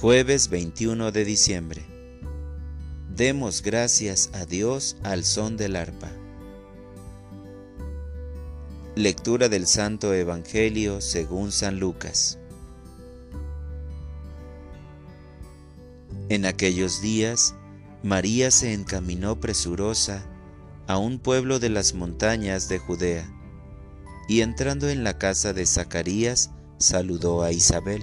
Jueves 21 de diciembre. Demos gracias a Dios al son del arpa. Lectura del Santo Evangelio según San Lucas. En aquellos días, María se encaminó presurosa a un pueblo de las montañas de Judea, y entrando en la casa de Zacarías, saludó a Isabel.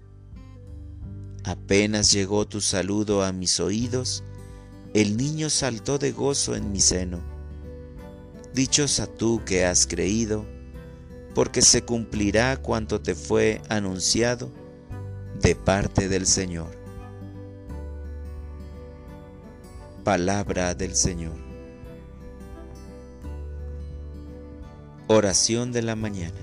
Apenas llegó tu saludo a mis oídos, el niño saltó de gozo en mi seno. Dichosa tú que has creído, porque se cumplirá cuanto te fue anunciado de parte del Señor. Palabra del Señor. Oración de la mañana.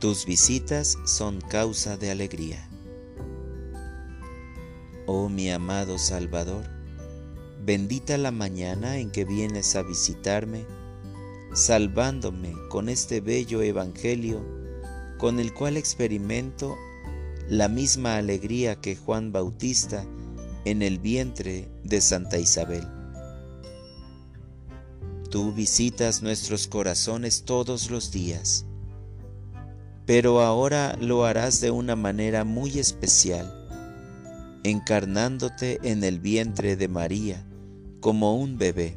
Tus visitas son causa de alegría. Oh mi amado Salvador, bendita la mañana en que vienes a visitarme, salvándome con este bello Evangelio con el cual experimento la misma alegría que Juan Bautista en el vientre de Santa Isabel. Tú visitas nuestros corazones todos los días, pero ahora lo harás de una manera muy especial encarnándote en el vientre de María como un bebé.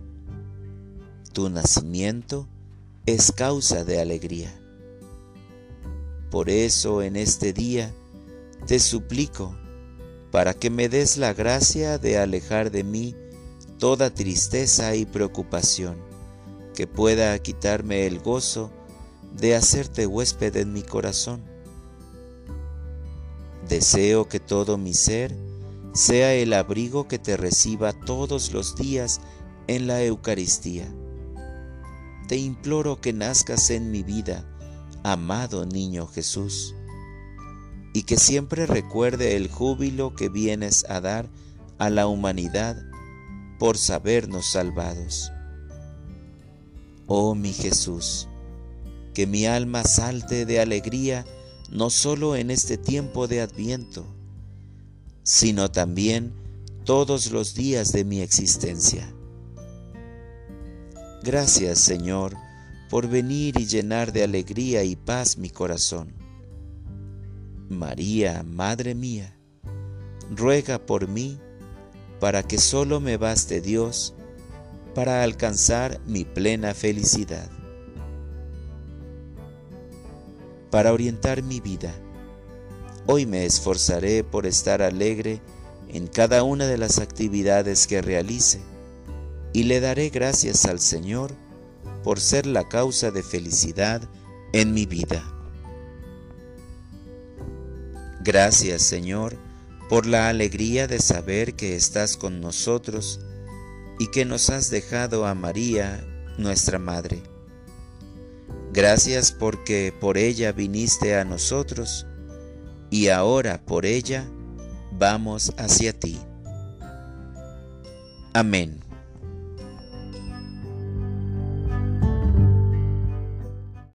Tu nacimiento es causa de alegría. Por eso en este día te suplico para que me des la gracia de alejar de mí toda tristeza y preocupación, que pueda quitarme el gozo de hacerte huésped en mi corazón. Deseo que todo mi ser sea el abrigo que te reciba todos los días en la Eucaristía. Te imploro que nazcas en mi vida, amado niño Jesús, y que siempre recuerde el júbilo que vienes a dar a la humanidad por sabernos salvados. Oh mi Jesús, que mi alma salte de alegría no solo en este tiempo de adviento, sino también todos los días de mi existencia. Gracias, Señor, por venir y llenar de alegría y paz mi corazón. María, Madre mía, ruega por mí para que solo me baste Dios para alcanzar mi plena felicidad. Para orientar mi vida, Hoy me esforzaré por estar alegre en cada una de las actividades que realice y le daré gracias al Señor por ser la causa de felicidad en mi vida. Gracias Señor por la alegría de saber que estás con nosotros y que nos has dejado a María, nuestra Madre. Gracias porque por ella viniste a nosotros y ahora por ella vamos hacia ti. Amén.